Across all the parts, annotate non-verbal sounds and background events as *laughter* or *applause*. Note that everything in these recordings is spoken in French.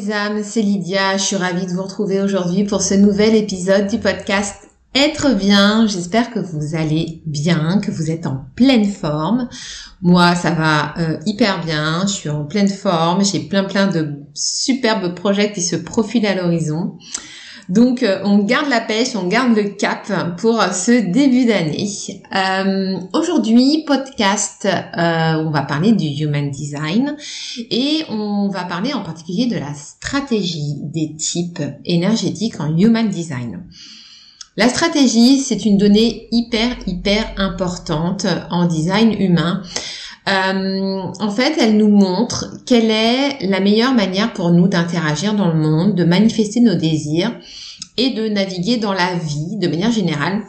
Mes âmes, c'est Lydia, je suis ravie de vous retrouver aujourd'hui pour ce nouvel épisode du podcast Être bien. J'espère que vous allez bien, que vous êtes en pleine forme. Moi, ça va euh, hyper bien, je suis en pleine forme, j'ai plein plein de superbes projets qui se profilent à l'horizon. Donc euh, on garde la pêche, on garde le cap pour ce début d'année. Euh, aujourd'hui, podcast, euh, on va parler du Human Design et on va parler en particulier de la stratégie des types énergétiques en Human Design. La stratégie, c'est une donnée hyper, hyper importante en design humain. En fait, elle nous montre quelle est la meilleure manière pour nous d'interagir dans le monde, de manifester nos désirs et de naviguer dans la vie de manière générale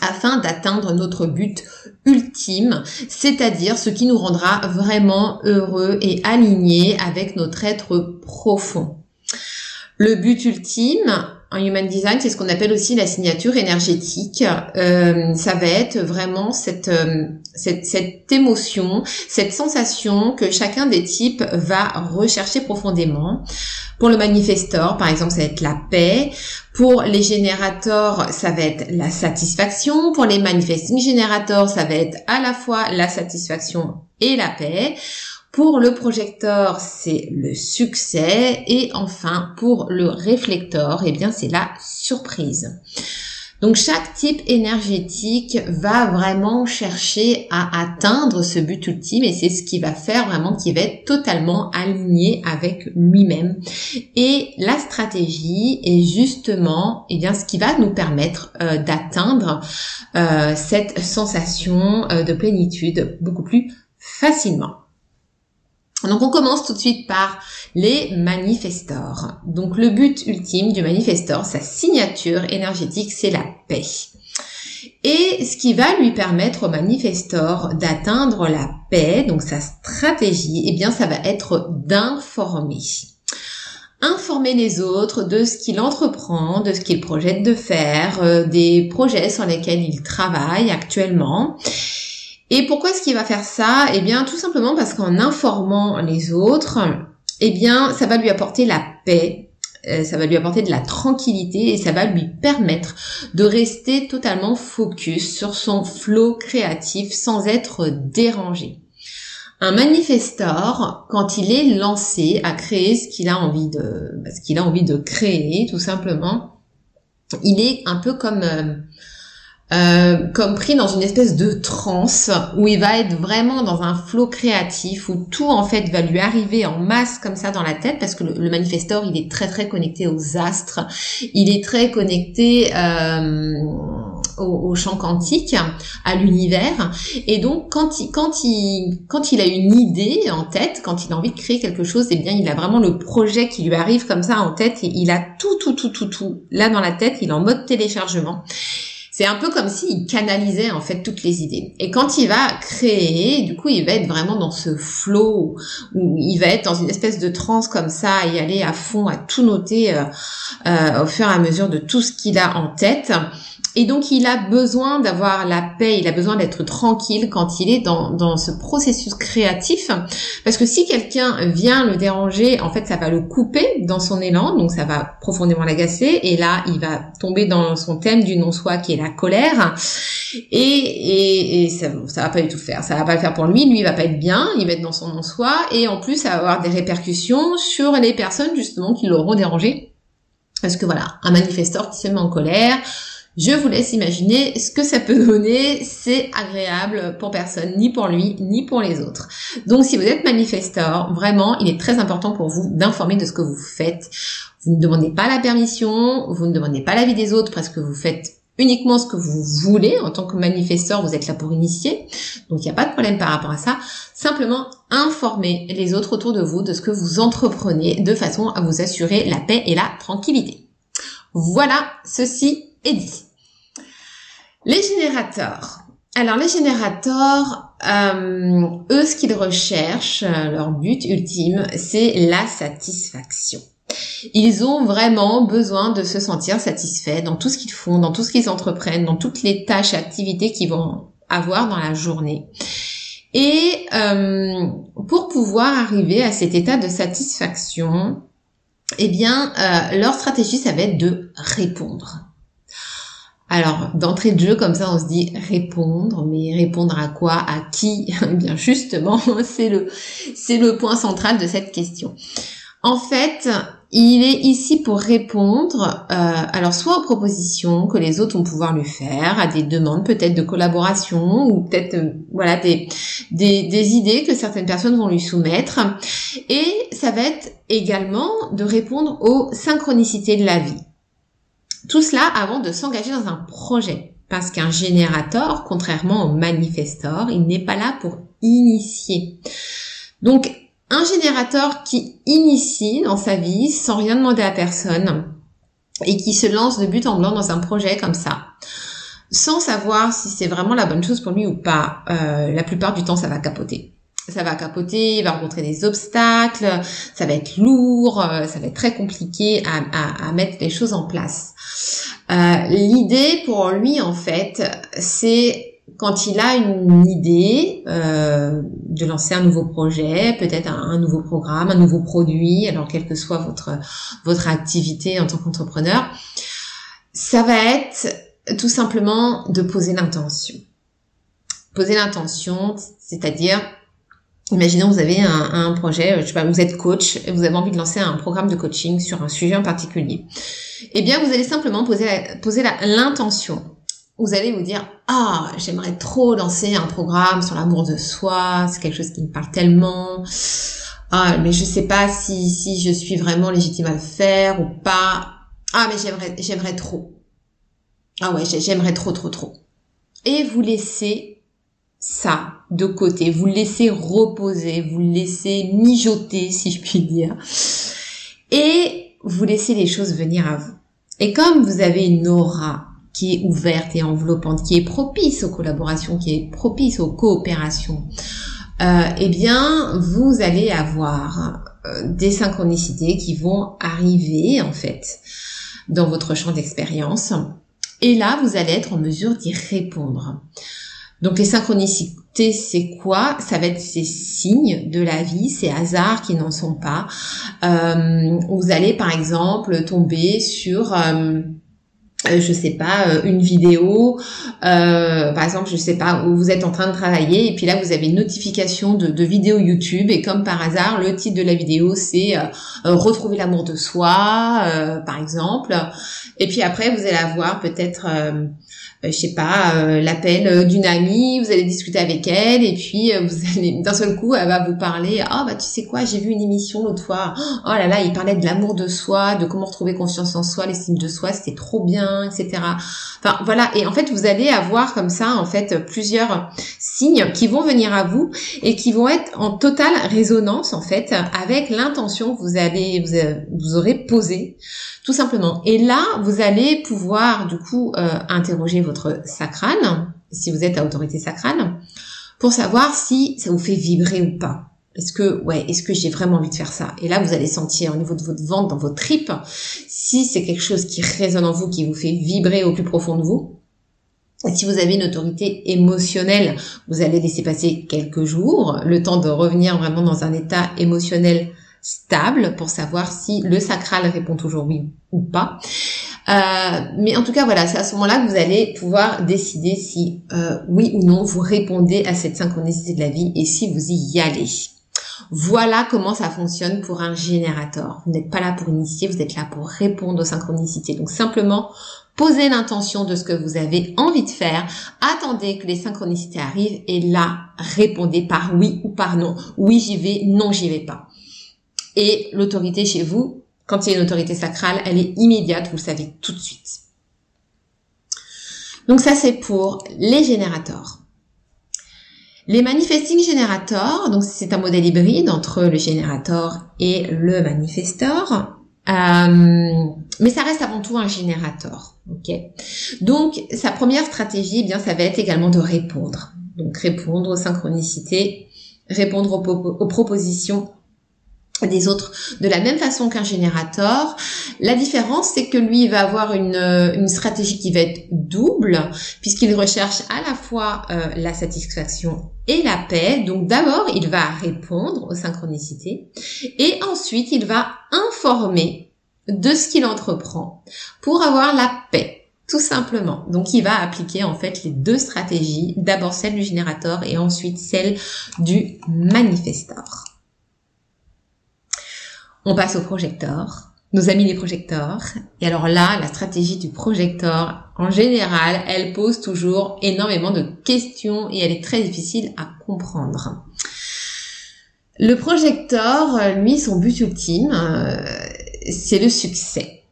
afin d'atteindre notre but ultime, c'est-à-dire ce qui nous rendra vraiment heureux et alignés avec notre être profond. Le but ultime, en Human Design, c'est ce qu'on appelle aussi la signature énergétique. Euh, ça va être vraiment cette, euh, cette, cette émotion, cette sensation que chacun des types va rechercher profondément. Pour le manifestor, par exemple, ça va être la paix. Pour les générateurs, ça va être la satisfaction. Pour les manifesting générateurs, ça va être à la fois la satisfaction et la paix. Pour le projecteur, c'est le succès. Et enfin, pour le réflecteur, eh bien, c'est la surprise. Donc chaque type énergétique va vraiment chercher à atteindre ce but ultime et c'est ce qui va faire vraiment qu'il va être totalement aligné avec lui-même. Et la stratégie est justement eh bien ce qui va nous permettre euh, d'atteindre euh, cette sensation euh, de plénitude beaucoup plus facilement. Donc on commence tout de suite par les manifestors. Donc le but ultime du manifestor, sa signature énergétique, c'est la paix. Et ce qui va lui permettre au manifestor d'atteindre la paix, donc sa stratégie, eh bien ça va être d'informer. Informer les autres de ce qu'il entreprend, de ce qu'il projette de faire, euh, des projets sur lesquels il travaille actuellement et pourquoi est-ce qu'il va faire ça? Eh bien, tout simplement parce qu'en informant les autres, eh bien, ça va lui apporter la paix, euh, ça va lui apporter de la tranquillité et ça va lui permettre de rester totalement focus sur son flow créatif sans être dérangé. Un manifestor, quand il est lancé à créer ce qu'il a envie de, ce qu'il a envie de créer, tout simplement, il est un peu comme euh, comme pris dans une espèce de transe où il va être vraiment dans un flot créatif où tout en fait va lui arriver en masse comme ça dans la tête parce que le, manifestor il est très très connecté aux astres, il est très connecté euh, au, champ quantique, à l'univers. Et donc quand il quand il quand il a une idée en tête, quand il a envie de créer quelque chose, eh bien il a vraiment le projet qui lui arrive comme ça en tête et il a tout tout tout tout tout là dans la tête, il est en mode téléchargement c'est un peu comme s'il canalisait en fait toutes les idées. Et quand il va créer, du coup, il va être vraiment dans ce flow où il va être dans une espèce de transe comme ça, y aller à fond, à tout noter euh, euh, au fur et à mesure de tout ce qu'il a en tête. Et donc il a besoin d'avoir la paix, il a besoin d'être tranquille quand il est dans, dans ce processus créatif. Parce que si quelqu'un vient le déranger, en fait ça va le couper dans son élan, donc ça va profondément l'agacer. Et là il va tomber dans son thème du non-soi qui est la colère. Et, et, ça, ça va pas du tout faire. Ça va pas le faire pour lui, lui il va pas être bien, il va être dans son non-soi. Et en plus ça va avoir des répercussions sur les personnes justement qui l'auront dérangé Parce que voilà, un manifesteur qui se met en colère, je vous laisse imaginer ce que ça peut donner. C'est agréable pour personne, ni pour lui, ni pour les autres. Donc si vous êtes manifesteur, vraiment, il est très important pour vous d'informer de ce que vous faites. Vous ne demandez pas la permission, vous ne demandez pas l'avis des autres parce que vous faites uniquement ce que vous voulez. En tant que manifesteur, vous êtes là pour initier. Donc il n'y a pas de problème par rapport à ça. Simplement informer les autres autour de vous de ce que vous entreprenez de façon à vous assurer la paix et la tranquillité. Voilà, ceci est dit. Les générateurs. Alors les générateurs, euh, eux, ce qu'ils recherchent, euh, leur but ultime, c'est la satisfaction. Ils ont vraiment besoin de se sentir satisfaits dans tout ce qu'ils font, dans tout ce qu'ils entreprennent, dans toutes les tâches activités qu'ils vont avoir dans la journée. Et euh, pour pouvoir arriver à cet état de satisfaction, eh bien, euh, leur stratégie, ça va être de répondre. Alors, d'entrée de jeu, comme ça, on se dit répondre, mais répondre à quoi, à qui? Eh bien, justement, *laughs* c'est le, c'est le point central de cette question. En fait, il est ici pour répondre, euh, alors soit aux propositions que les autres vont pouvoir lui faire, à des demandes peut-être de collaboration ou peut-être euh, voilà des, des, des idées que certaines personnes vont lui soumettre. Et ça va être également de répondre aux synchronicités de la vie. Tout cela avant de s'engager dans un projet. Parce qu'un générateur, contrairement au manifestor, il n'est pas là pour initier. Donc un générateur qui initie dans sa vie sans rien demander à personne et qui se lance de but en blanc dans un projet comme ça, sans savoir si c'est vraiment la bonne chose pour lui ou pas, euh, la plupart du temps ça va capoter. Ça va capoter, il va rencontrer des obstacles, ça va être lourd, euh, ça va être très compliqué à, à mettre les choses en place. Euh, L'idée pour lui en fait, c'est quand il a une idée euh, de lancer un nouveau projet, peut-être un, nouveau programme, un nouveau produit, alors quelle que soit votre votre activité en tant qu'entrepreneur, ça va être tout simplement de poser l'intention. Poser l'intention, c'est-à-dire Imaginons vous avez un, projet, je sais pas, vous êtes coach et vous avez envie de lancer un programme de coaching sur un sujet en particulier. Eh bien, vous allez simplement poser poser l'intention. Vous allez vous dire ah j'aimerais trop lancer un programme sur l'amour de soi c'est quelque chose qui me parle tellement. Ah mais je sais pas si si je suis vraiment légitime à le faire ou pas. Ah mais j'aimerais j'aimerais trop. Ah ouais j'aimerais trop trop trop et vous laissez ça de côté vous laissez reposer vous laissez mijoter si je puis dire et vous laissez les choses venir à vous et comme vous avez une aura qui est ouverte et enveloppante, qui est propice aux collaborations, qui est propice aux coopérations, euh, eh bien, vous allez avoir euh, des synchronicités qui vont arriver en fait dans votre champ d'expérience. Et là, vous allez être en mesure d'y répondre. Donc les synchronicités, c'est quoi? Ça va être ces signes de la vie, ces hasards qui n'en sont pas. Euh, vous allez par exemple tomber sur euh, euh, je sais pas, euh, une vidéo, par exemple, je sais pas, où vous êtes en train de travailler et puis là vous avez une notification de, de vidéo YouTube et comme par hasard, le titre de la vidéo c'est retrouver l'amour de soi, par exemple. Et puis après vous allez avoir peut-être je sais pas, euh, l'appel euh, d'une amie, vous allez discuter avec elle et puis vous *laughs* allez d'un seul coup elle va vous parler ah bah tu sais quoi j'ai vu une émission l'autre fois. Oh là là il parlait de l'amour de soi de comment retrouver confiance en soi l'estime de soi c'était trop bien etc enfin voilà. Et en fait vous allez avoir comme ça en fait plusieurs signes qui vont venir à vous et qui vont être en totale résonance en fait avec l'intention que vous allez vous, vous aurez posée tout simplement. Et là, vous allez pouvoir du coup euh, interroger votre si vous êtes à autorité sacrale, pour savoir si ça vous fait vibrer ou pas. Est-ce que, ouais, est-ce que j'ai vraiment envie de faire ça? Et là, vous allez sentir au niveau de votre ventre, dans vos tripes, si c'est quelque chose qui résonne en vous, qui vous fait vibrer au plus profond de vous. Si vous avez une autorité émotionnelle, vous allez laisser passer quelques jours, le temps de revenir vraiment dans un état émotionnel stable pour savoir si le sacral répond toujours oui ou pas. Euh, mais en tout cas, voilà, c'est à ce moment-là que vous allez pouvoir décider si euh, oui ou non vous répondez à cette synchronicité de la vie et si vous y allez. Voilà comment ça fonctionne pour un générateur. Vous n'êtes pas là pour initier, vous êtes là pour répondre aux synchronicités. Donc simplement, posez l'intention de ce que vous avez envie de faire, attendez que les synchronicités arrivent et là, répondez par oui ou par non. Oui, j'y vais, non, j'y vais pas. Et l'autorité chez vous, quand il y a une autorité sacrale, elle est immédiate, vous le savez tout de suite. Donc ça, c'est pour les générateurs. Les manifesting generators, donc c'est un modèle hybride entre le générateur et le manifesteur, euh, mais ça reste avant tout un générateur. Ok? Donc sa première stratégie, eh bien, ça va être également de répondre. Donc répondre aux synchronicités, répondre aux propositions des autres de la même façon qu'un générateur. La différence, c'est que lui, il va avoir une, euh, stratégie qui va être double, puisqu'il recherche à la fois euh, la satisfaction et la paix. Donc d'abord, il va répondre aux synchronicités, et ensuite, il va informer de ce qu'il entreprend pour avoir la paix. Tout simplement. Donc, il va appliquer en fait les deux stratégies. D'abord celle du générateur et ensuite celle du manifesteur. On passe au projecteur, nos amis les projecteurs. Et alors là, la stratégie du projecteur, en général, elle pose toujours énormément de questions et elle est très difficile à comprendre. Le projecteur, lui, son but ultime, euh, c'est le succès.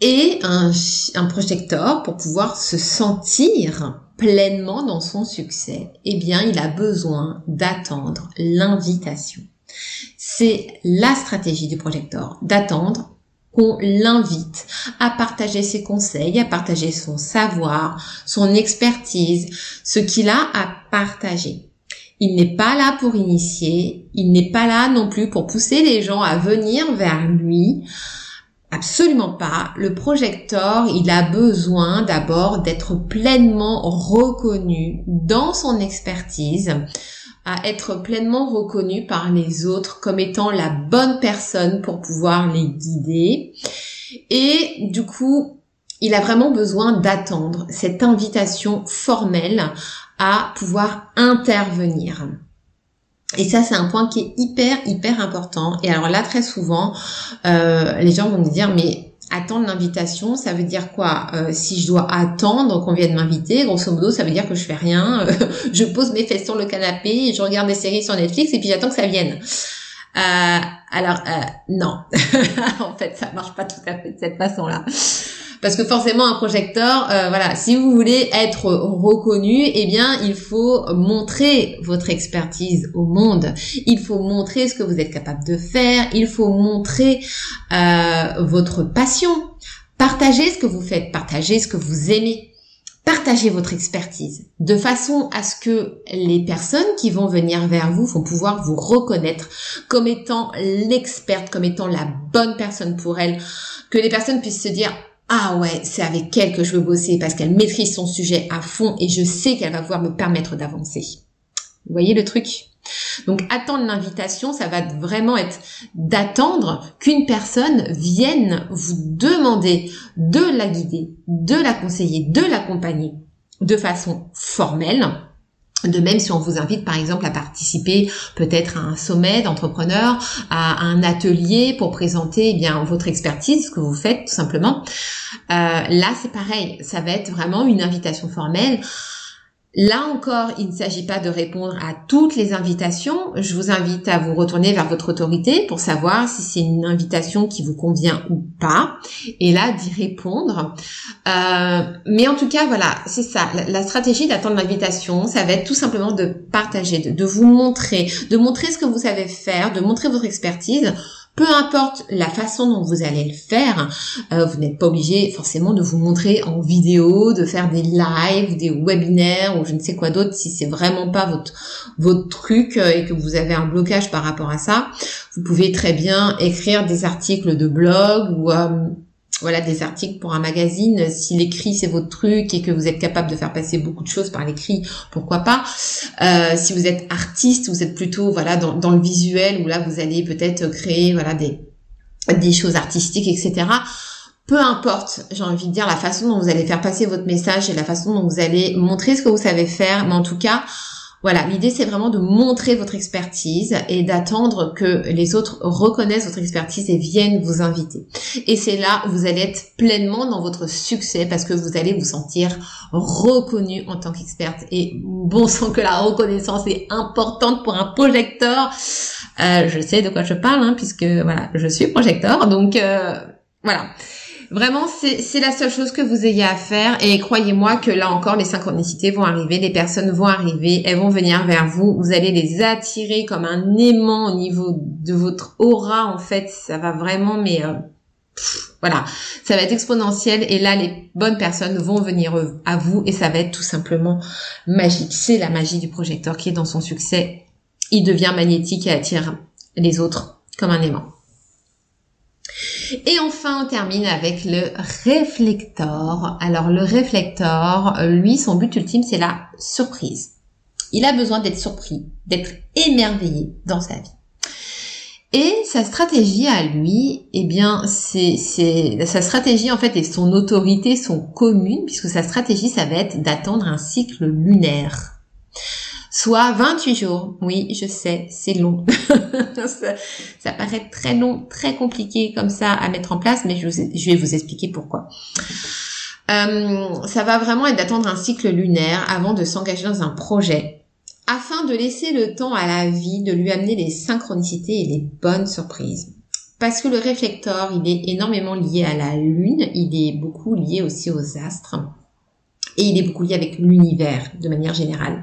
Et un, un projecteur, pour pouvoir se sentir pleinement dans son succès, eh bien, il a besoin d'attendre l'invitation. C'est la stratégie du projecteur, d'attendre qu'on l'invite à partager ses conseils, à partager son savoir, son expertise, ce qu'il a à partager. Il n'est pas là pour initier, il n'est pas là non plus pour pousser les gens à venir vers lui. Absolument pas. Le projecteur, il a besoin d'abord d'être pleinement reconnu dans son expertise, à être pleinement reconnu par les autres comme étant la bonne personne pour pouvoir les guider. Et du coup, il a vraiment besoin d'attendre cette invitation formelle à pouvoir intervenir. Et ça, c'est un point qui est hyper, hyper important. Et alors là, très souvent, euh, les gens vont me dire, mais attendre l'invitation, ça veut dire quoi? Euh, Si je dois attendre qu'on vienne m'inviter, grosso modo, ça veut dire que je fais rien. *laughs* je pose mes fesses sur le canapé, je regarde des séries sur Netflix et puis j'attends que ça vienne. Euh, alors euh, non, *laughs* en fait, ça marche pas tout à fait de cette façon-là. Parce que forcément, un projecteur, euh, voilà, si vous voulez être reconnu, eh bien, il faut montrer votre expertise au monde. Il faut montrer ce que vous êtes capable de faire. Il faut montrer euh, votre passion. Partagez ce que vous faites, partagez ce que vous aimez. Partagez votre expertise de façon à ce que les personnes qui vont venir vers vous vont pouvoir vous reconnaître comme étant l'experte, comme étant la bonne personne pour elle, que les personnes puissent se dire ah ouais, c'est avec elle que je veux bosser parce qu'elle maîtrise son sujet à fond et je sais qu'elle va pouvoir me permettre d'avancer. Vous voyez le truc? Donc attendre l'invitation, ça va vraiment être d'attendre qu'une personne vienne vous demander de la guider, de la conseiller, de l'accompagner de façon formelle de même si on vous invite par exemple à participer peut-être à un sommet d'entrepreneurs, à un atelier pour présenter eh bien votre expertise, ce que vous faites tout simplement. Euh, là c'est pareil, ça va être vraiment une invitation formelle Là encore, il ne s'agit pas de répondre à toutes les invitations. Je vous invite à vous retourner vers votre autorité pour savoir si c'est une invitation qui vous convient ou pas. Et là, d'y répondre. Euh, mais en tout cas, voilà, c'est ça. La, stratégie d'attendre l'invitation, ça va être tout simplement de partager, de vous montrer, de montrer ce que vous savez faire, de montrer votre expertise peu importe la façon dont vous allez le faire, euh, vous n'êtes pas obligé forcément de vous montrer en vidéo, de faire des lives, des webinaires ou je ne sais quoi d'autre si c'est vraiment pas votre votre truc euh, et que vous avez un blocage par rapport à ça. Vous pouvez très bien écrire des articles de blog ou euh, voilà des articles pour un magazine. Si l'écrit c'est votre truc et que vous êtes capable de faire passer beaucoup de choses par l'écrit, pourquoi pas. Euh, si vous êtes artiste, vous êtes plutôt voilà dans, le visuel où là vous allez peut-être créer voilà des des choses artistiques, etc. Peu importe, j'ai envie de dire la façon dont vous allez faire passer votre message et la façon dont vous allez montrer ce que vous savez faire, mais en tout cas Voilà, l'idée c'est vraiment de montrer votre expertise et d'attendre que les autres reconnaissent votre expertise et viennent vous inviter. Et c'est là où vous allez être pleinement dans votre succès parce que vous allez vous sentir reconnu en tant qu'experte. Et bon sang que la reconnaissance est importante pour un projecteur. Euh, je sais de quoi je parle hein, puisque voilà, je suis projecteur. Donc euh, voilà. Vraiment, c'est la seule chose que vous ayez à faire. Et croyez-moi que là encore, les synchronicités vont arriver, les personnes vont arriver, elles vont venir vers vous. Vous allez les attirer comme un aimant au niveau de votre aura. En fait, ça va vraiment, mais euh, voilà, ça va être exponentiel. Et là, les bonnes personnes vont venir à vous et ça va être tout simplement magique. C'est la magie du projecteur qui est dans son succès. Il devient magnétique et attire les autres comme un aimant. Et enfin, on termine avec le réflecteur. Alors le réflecteur, lui, son but ultime, c'est la surprise. Il a besoin d'être surpris, d'être émerveillé dans sa vie. Et sa stratégie à lui, eh bien, c'est, sa stratégie en fait et son autorité sont communes puisque sa stratégie, ça va être d'attendre un cycle lunaire soit 28 jours. Oui, je sais, c'est long. *laughs* ça, paraît très long, très compliqué comme ça à mettre en place, mais je, vais vous expliquer pourquoi. Euh, ça va vraiment être d'attendre un cycle lunaire avant de s'engager dans un projet, afin de laisser le temps à la vie de lui amener les synchronicités et les bonnes surprises. Parce que le réflecteur, il est énormément lié à la lune, il est beaucoup lié aussi aux astres et il est beaucoup lié avec l'univers de manière générale.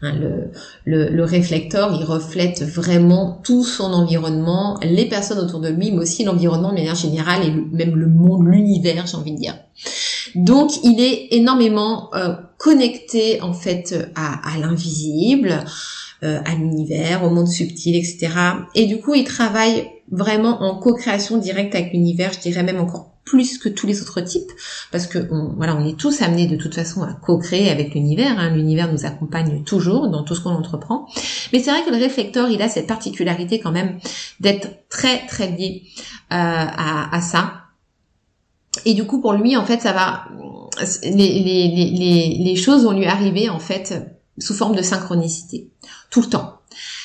Hein, le, le, le, réflecteur, il reflète vraiment tout son environnement, les personnes autour de lui, mais aussi l'environnement de manière générale et même le monde, l'univers, j'ai envie de dire. Donc, il est énormément euh, connecté en fait à, à l'invisible, euh, à l'univers, au monde subtil, etc. Et du coup, il travaille vraiment en co-création directe avec l'univers, je dirais même encore plus que tous les autres types, parce que on, voilà, on est tous amenés de toute façon à co-créer avec l'univers. Hein. L'univers nous accompagne toujours dans tout ce qu'on entreprend. Mais c'est vrai que le réflecteur, il a cette particularité quand même d'être très très lié euh, à, ça. Et du coup, pour lui, en fait, ça va, les, les choses vont lui arriver en fait sous forme de synchronicité tout le temps.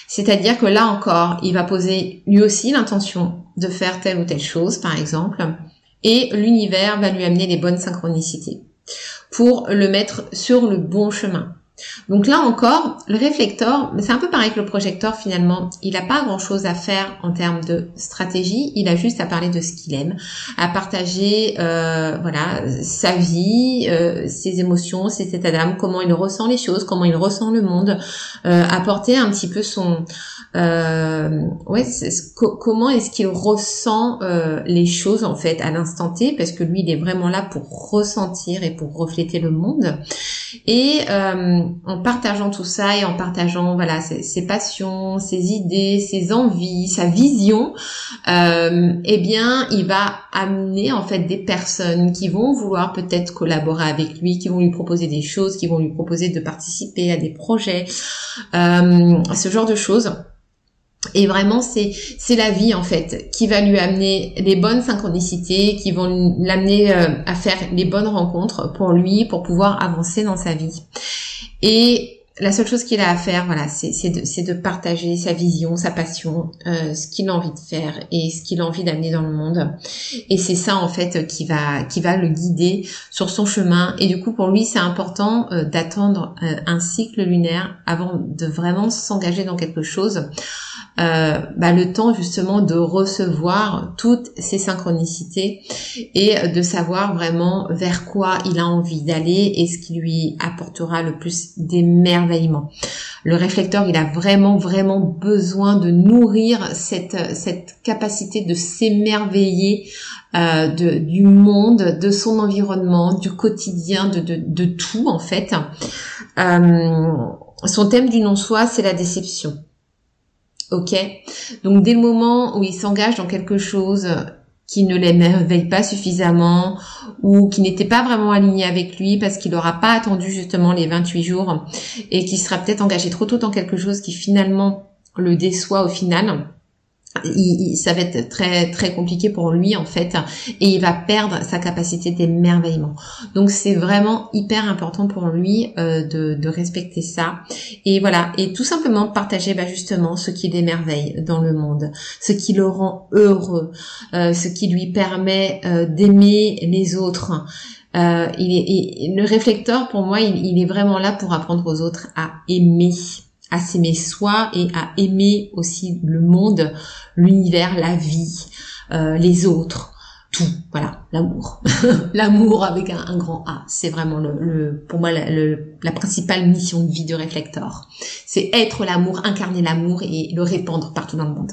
C'est-à-dire que là encore, il va poser lui aussi l'intention de faire telle ou telle chose, par exemple, et l'univers va lui amener les bonnes synchronicités pour le mettre sur le bon chemin. Donc là encore, le réflecteur, c'est un peu pareil que le projecteur finalement, il n'a pas grand-chose à faire en termes de stratégie, il a juste à parler de ce qu'il aime, à partager euh, voilà sa vie, euh, ses émotions, ses états d'âme, comment il ressent les choses, comment il ressent le monde, euh, apporter un petit peu son euh, comment est-ce qu'il ressent euh, les choses en fait à l'instant T, parce que lui il est vraiment là pour ressentir et pour refléter le monde. Et euh, en partageant tout ça et en partageant voilà ses, passions, ses idées, ses envies, sa vision, eh bien il va amener en fait des personnes qui vont vouloir peut-être collaborer avec lui, qui vont lui proposer des choses, qui vont lui proposer de participer à des projets, euh, ce genre de choses. Et vraiment, c'est c'est la vie en fait qui va lui amener les bonnes synchronicités, qui vont l'amener euh, à faire les bonnes rencontres pour lui, pour pouvoir avancer dans sa vie. Et la seule chose qu'il a à faire, voilà, c'est de, de, partager sa vision, sa passion, euh, ce qu'il a envie de faire et ce qu'il a envie d'amener dans le monde. Et c'est ça en fait qui va qui va le guider sur son chemin. Et du coup, pour lui, c'est important euh, d'attendre un cycle lunaire avant de vraiment s'engager dans quelque chose. Euh, bah, le temps justement de recevoir toutes ces synchronicités et de savoir vraiment vers quoi il a envie d'aller et ce qui lui apportera le plus d'émerveillement. Le réflecteur, il a vraiment vraiment besoin de nourrir cette cette capacité de s'émerveiller euh, du monde, de son environnement, du quotidien, de, de, de tout en fait. Euh, son thème du non-soi, c'est la déception. Ok. Donc dès le moment où il s'engage dans quelque chose qui ne l'émerveille pas suffisamment ou qui n'était pas vraiment aligné avec lui parce qu'il n'aura pas attendu justement les 28 jours et qui sera peut-être engagé trop tôt dans quelque chose qui finalement le déçoit au final, ça va être très très compliqué pour lui en fait et il va perdre sa capacité d'émerveillement. Donc c'est vraiment hyper important pour lui euh, de, respecter ça et voilà et tout simplement partager bah, justement ce qui l'émerveille dans le monde, ce qui le rend heureux, euh, ce qui lui permet euh, d'aimer les autres. Il est, le réflecteur pour moi il, il est vraiment là pour apprendre aux autres à aimer à s'aimer soi et à aimer aussi le monde, l'univers, la vie, euh, les autres, tout. Voilà, l'amour, *laughs* l'amour avec un, grand A. C'est vraiment le, pour moi la principale mission de vie de réflecteur. C'est être l'amour, incarner l'amour et le répandre partout dans le monde.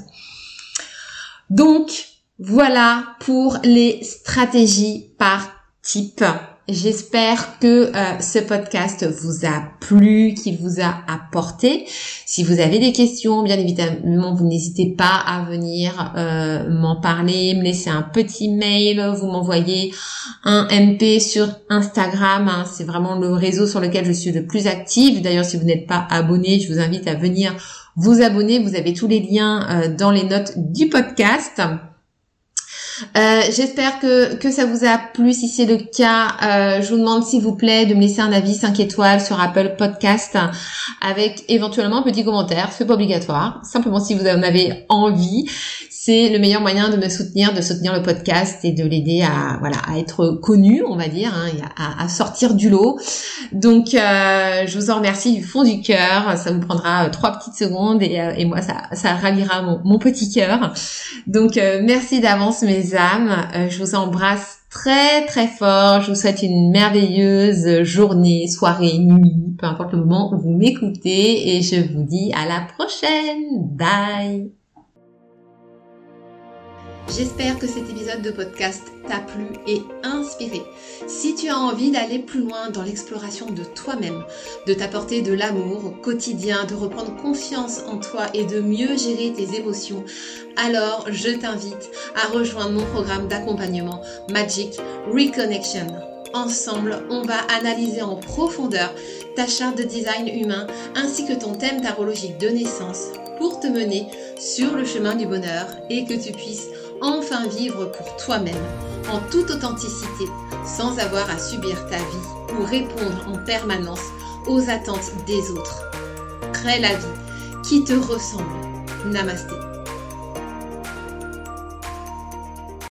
Donc voilà pour les stratégies par type. J'espère que euh, ce podcast vous a plu, qu'il vous a apporté. Si vous avez des questions, bien évidemment, vous n'hésitez pas à venir euh, m'en parler, me laisser un petit mail, vous m'envoyez un MP sur Instagram. Hein. C'est vraiment le réseau sur lequel je suis le plus active. D'ailleurs, si vous n'êtes pas abonné, je vous invite à venir vous abonner. Vous avez tous les liens euh, dans les notes du podcast. Euh, j'espère que, que ça vous a plu. Si c'est le cas, euh, je vous demande s'il vous plaît de me laisser un avis 5 étoiles sur Apple Podcast avec éventuellement un petit commentaire. C'est pas obligatoire. Simplement si vous en avez envie c'est le meilleur moyen de me soutenir, de soutenir le podcast et de l'aider à voilà à être connu, on va dire, hein, à, sortir du lot. Donc euh, je vous en remercie du fond du cœur. Ça vous prendra euh, trois petites secondes et, euh, et moi ça ça ravira mon, mon petit cœur. Donc merci d'avance mes âmes. je vous embrasse très très fort. Je vous souhaite une merveilleuse journée, soirée, nuit, peu importe le moment où vous m'écoutez et je vous dis à la prochaine. Bye. J'espère que cet épisode de podcast t'a plu et inspiré. Si tu as envie d'aller plus loin dans l'exploration de toi-même, de t'apporter de l'amour au quotidien, de reprendre confiance en toi et de mieux gérer tes émotions, alors je t'invite à rejoindre mon programme d'accompagnement Magic Reconnection. Ensemble, on va analyser en profondeur ta charte de design humain ainsi que ton thème tarologique de naissance pour te mener sur le chemin du bonheur et que tu puisses enfin vivre pour toi-même, en toute authenticité, sans avoir à subir ta vie ou répondre en permanence aux attentes des autres. Crée la vie qui te ressemble. Namasté.